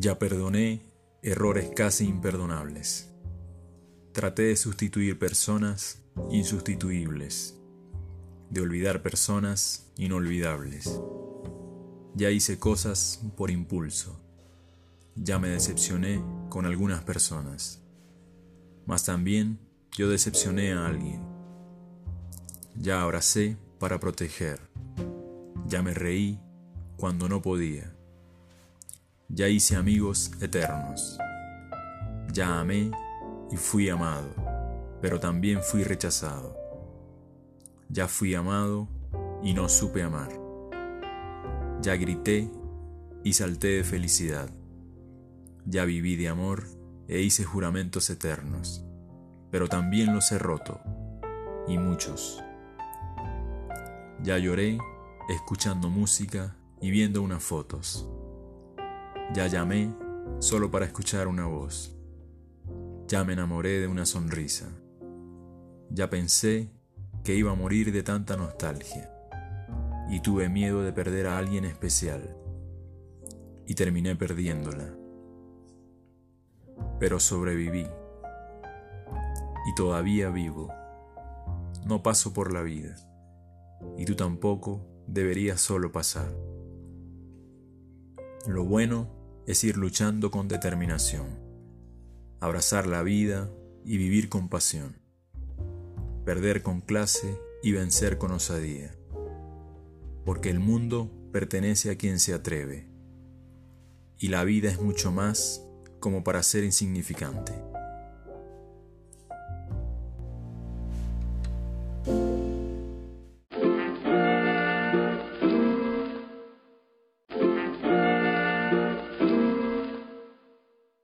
Ya perdoné errores casi imperdonables. Traté de sustituir personas insustituibles, de olvidar personas inolvidables. Ya hice cosas por impulso. Ya me decepcioné con algunas personas. Mas también yo decepcioné a alguien. Ya abracé para proteger. Ya me reí cuando no podía. Ya hice amigos eternos. Ya amé y fui amado, pero también fui rechazado. Ya fui amado y no supe amar. Ya grité y salté de felicidad. Ya viví de amor e hice juramentos eternos, pero también los he roto, y muchos. Ya lloré escuchando música y viendo unas fotos. Ya llamé solo para escuchar una voz. Ya me enamoré de una sonrisa. Ya pensé que iba a morir de tanta nostalgia. Y tuve miedo de perder a alguien especial. Y terminé perdiéndola. Pero sobreviví. Y todavía vivo. No paso por la vida. Y tú tampoco deberías solo pasar. Lo bueno es ir luchando con determinación, abrazar la vida y vivir con pasión, perder con clase y vencer con osadía, porque el mundo pertenece a quien se atreve, y la vida es mucho más como para ser insignificante.